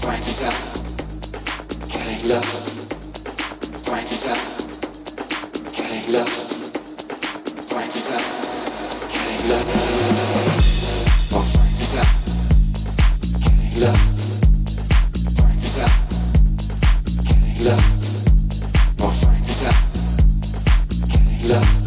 Find yourself. Getting lost. Find yourself. Getting lost. Find yourself. Getting lost. Or find yourself. Getting lost. Find yourself. Getting lost. Or find yourself. Getting lost.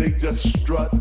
they just strut.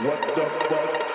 What the fuck?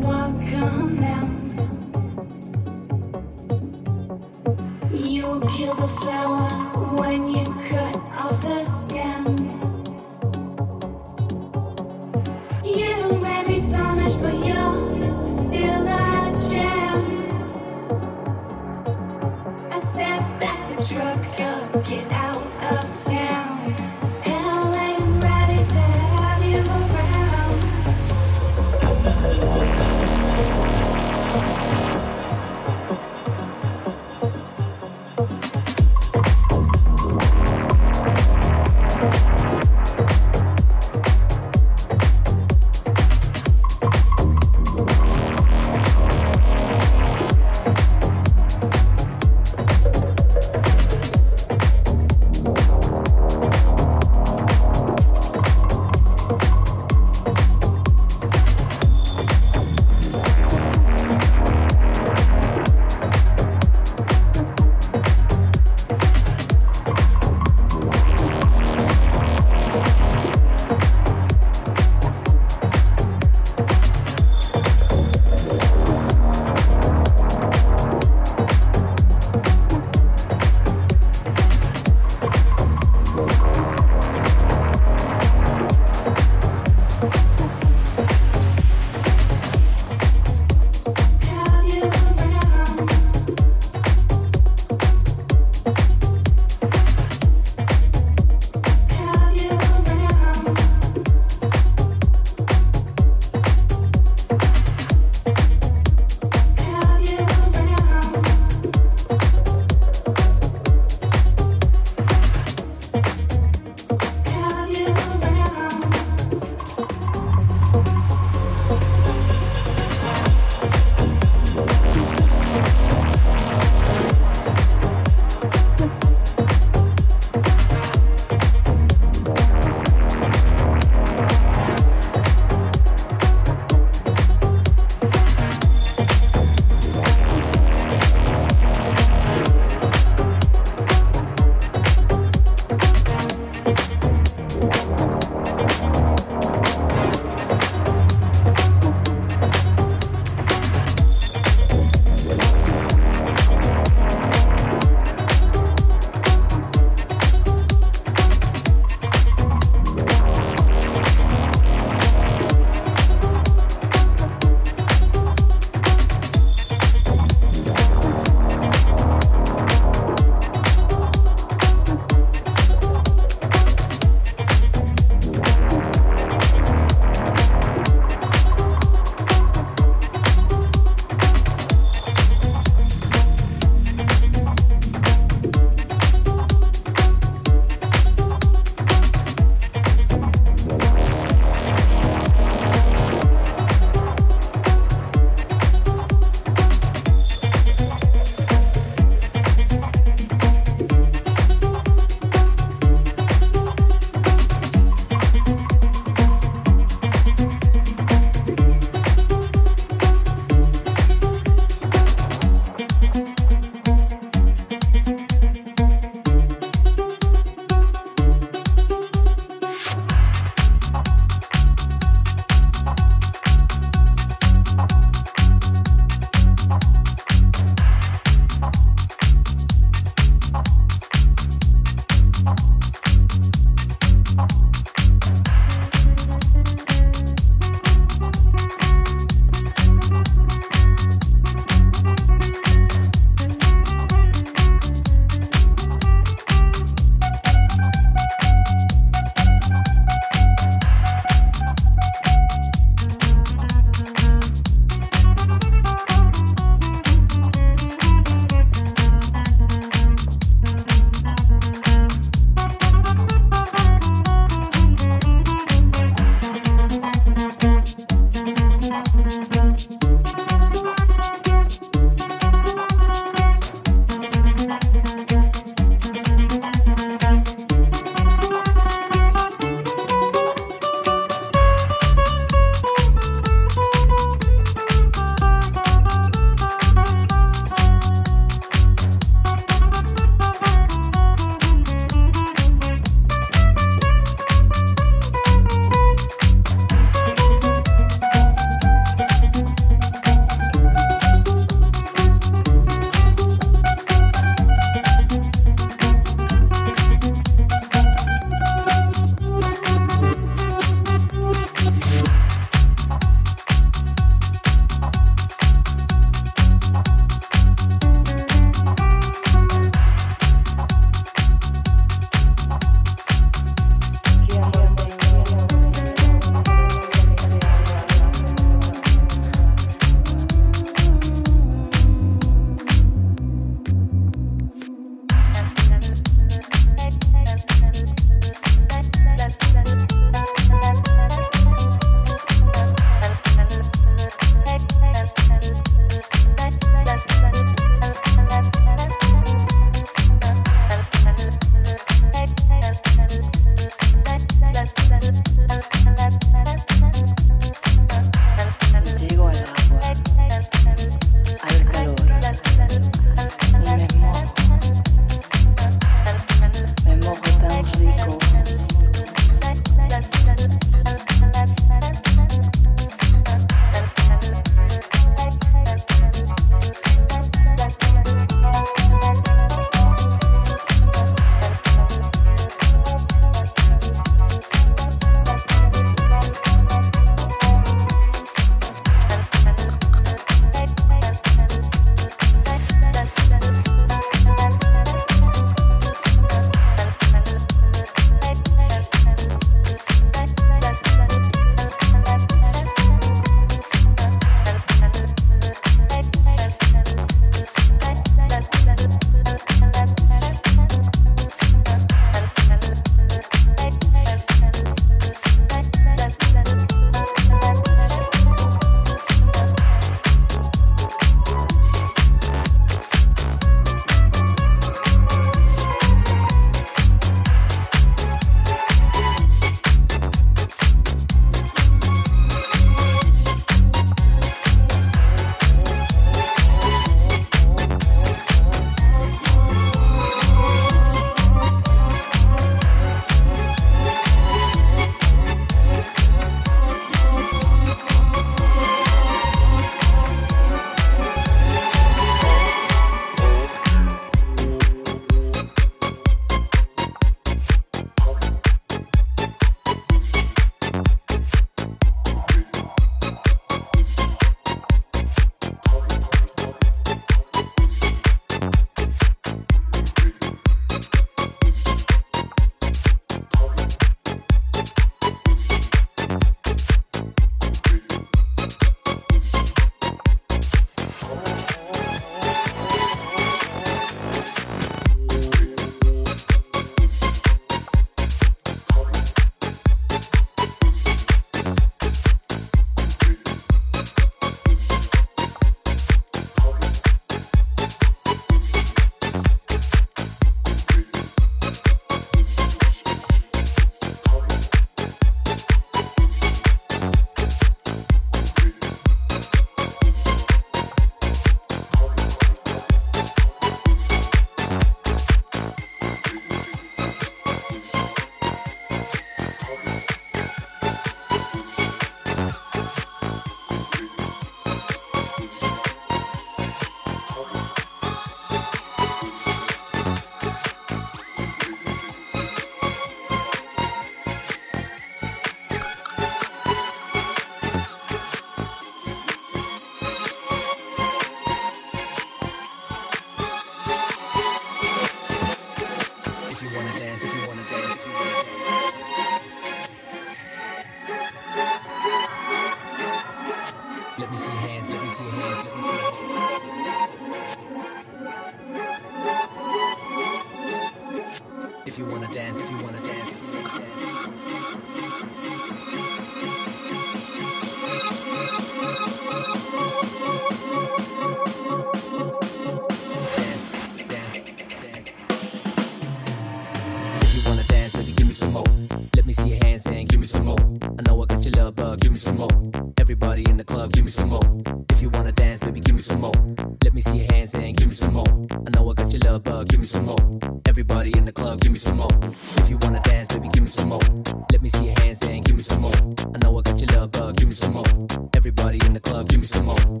some more. Everybody in the club, give me some more.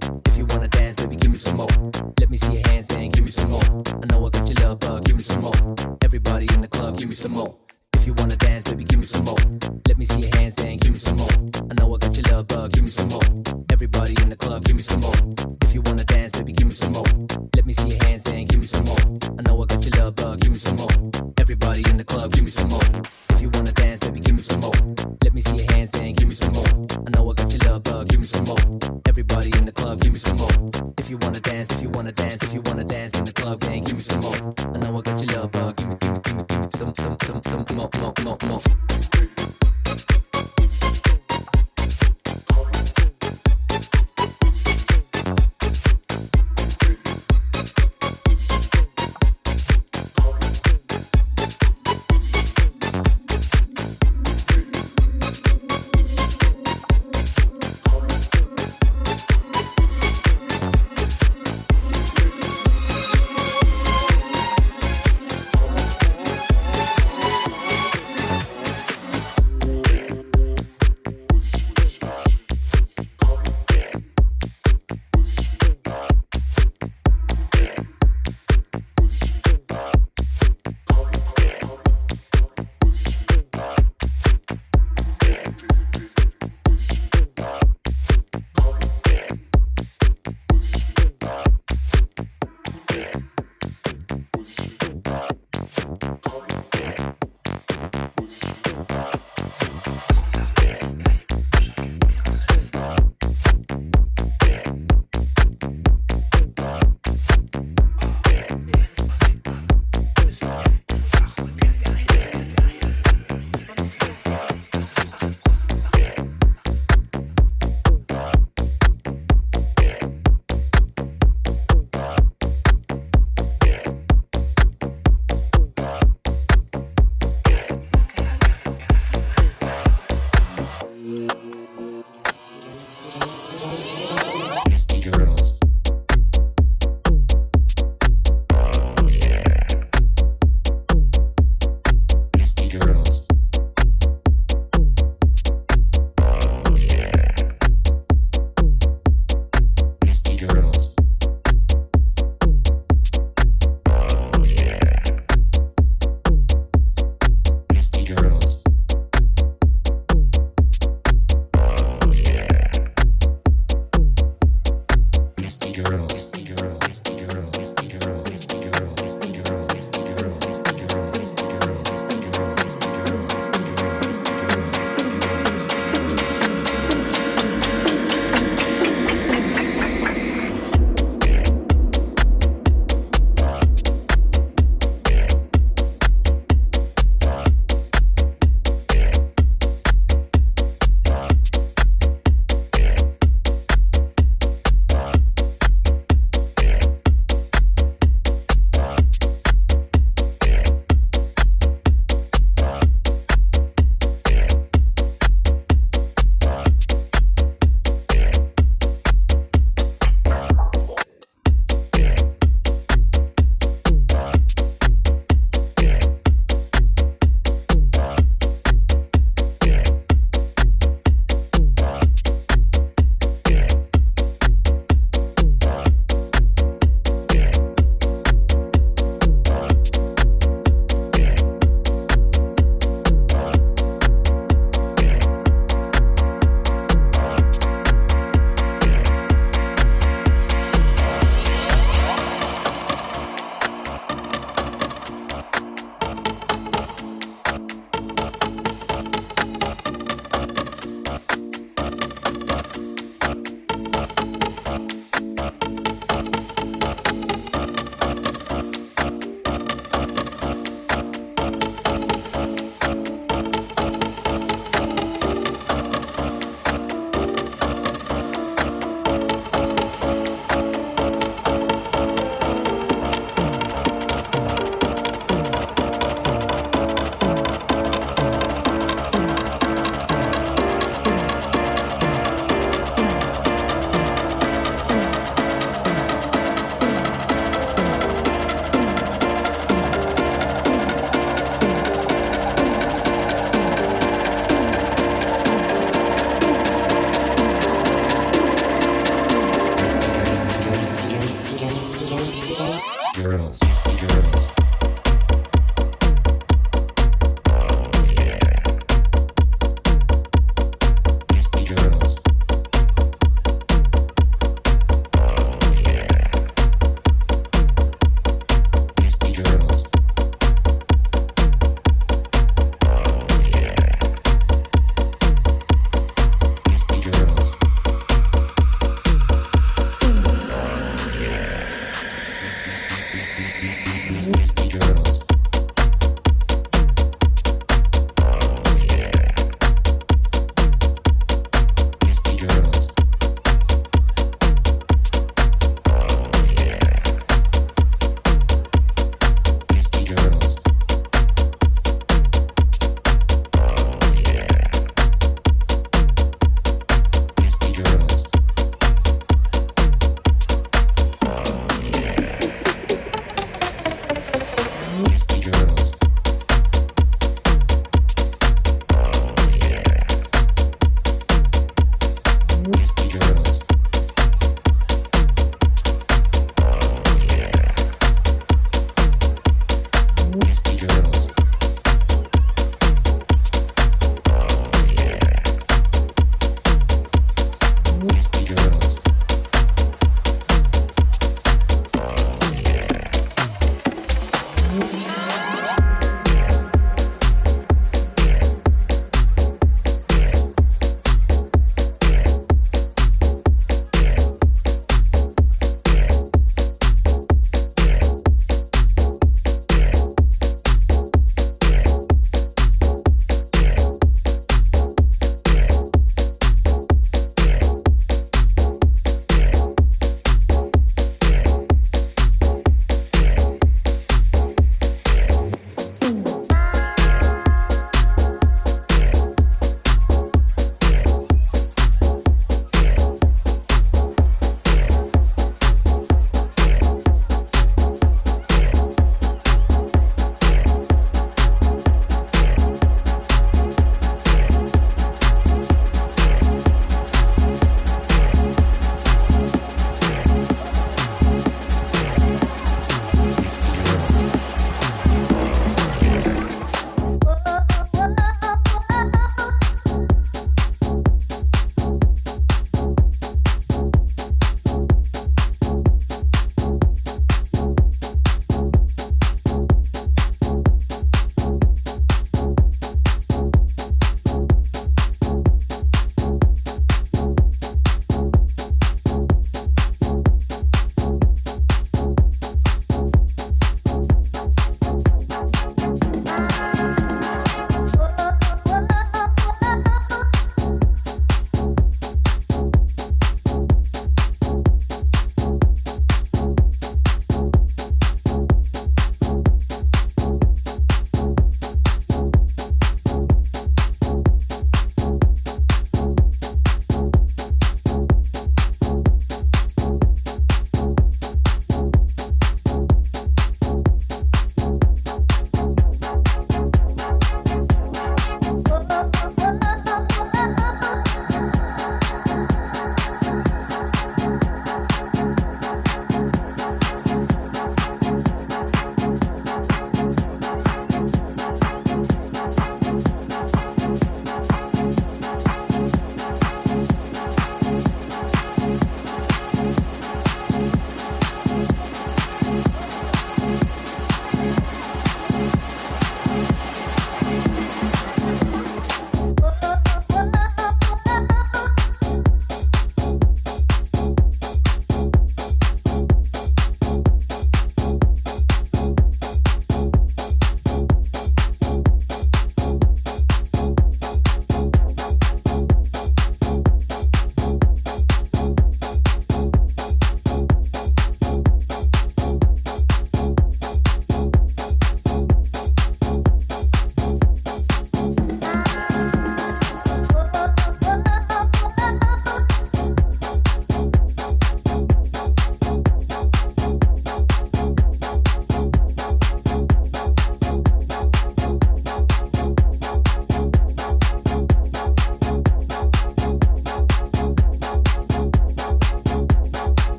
Yes.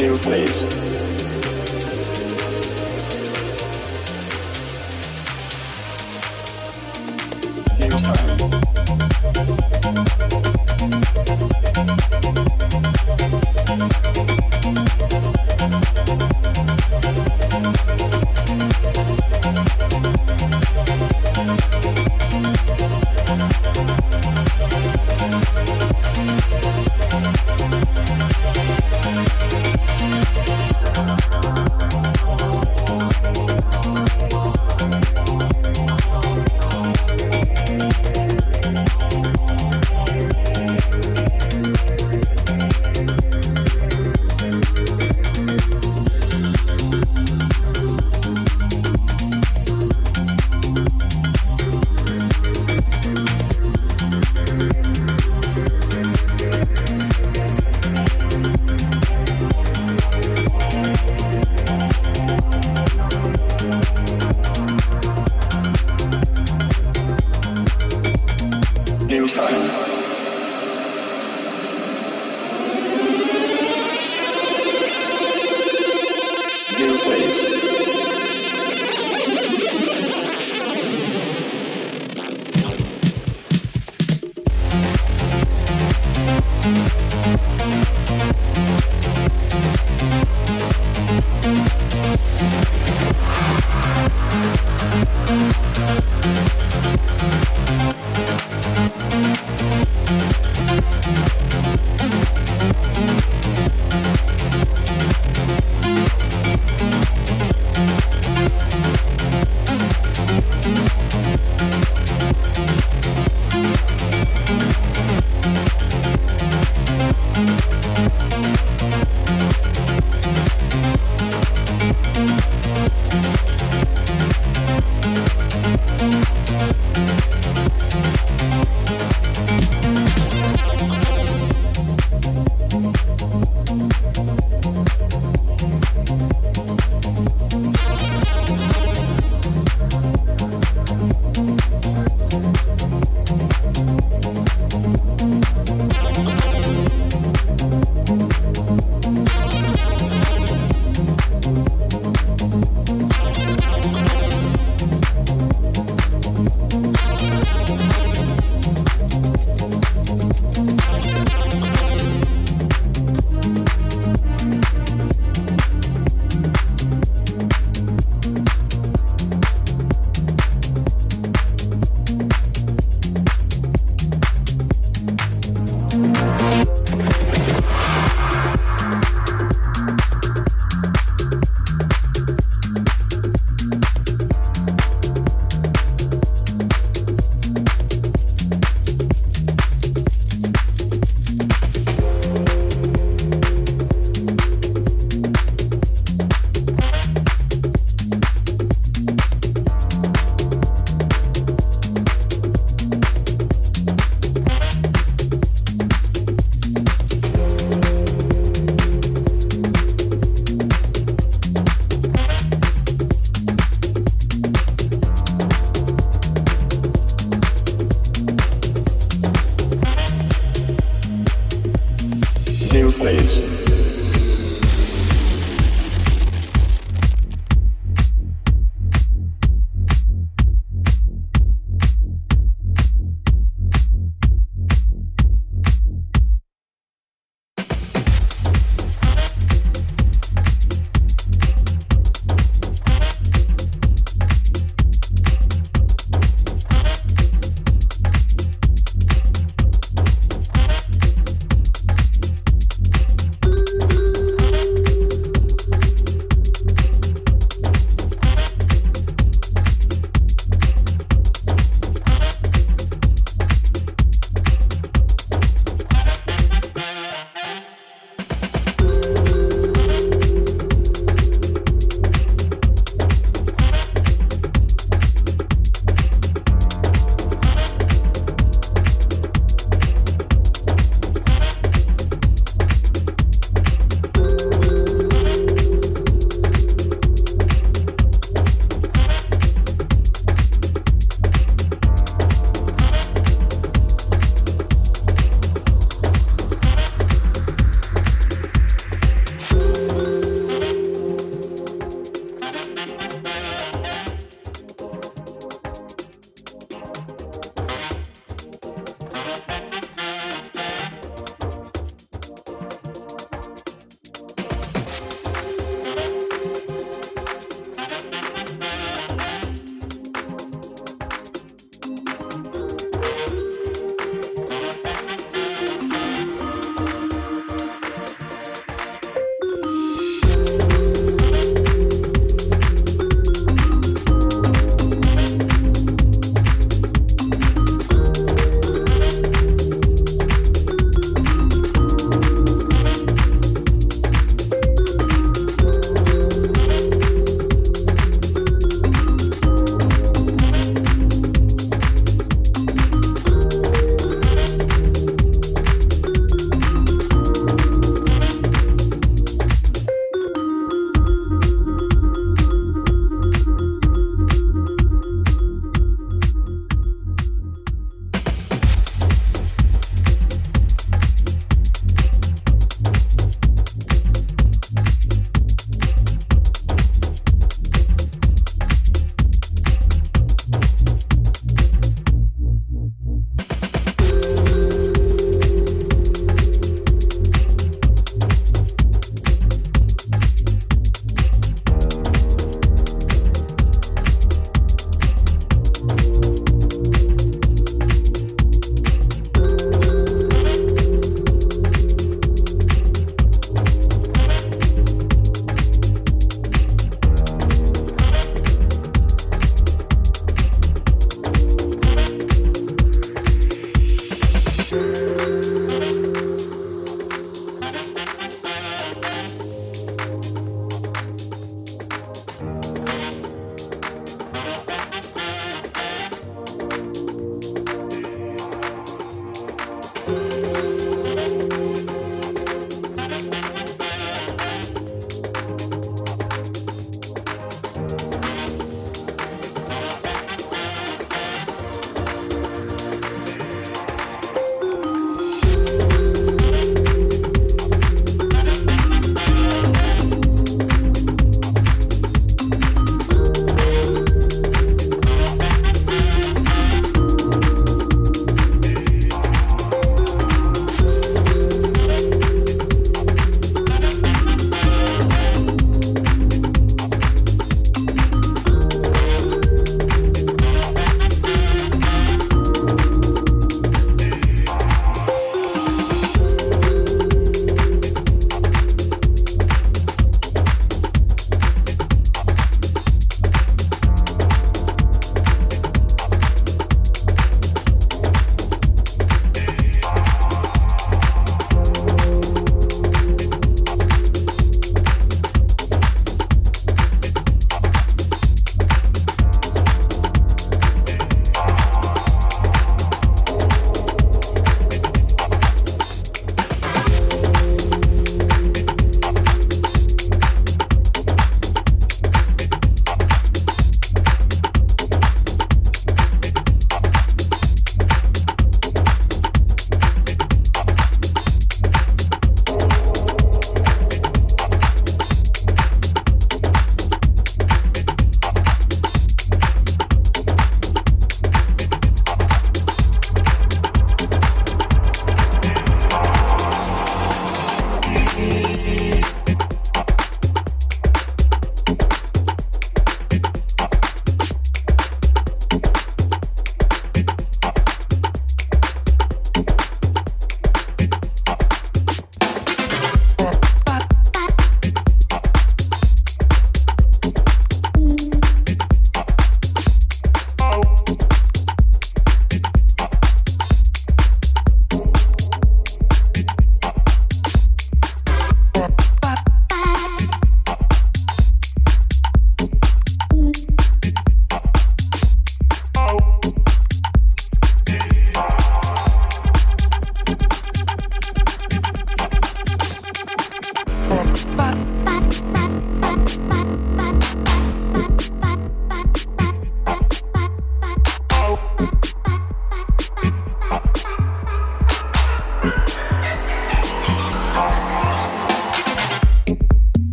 new place.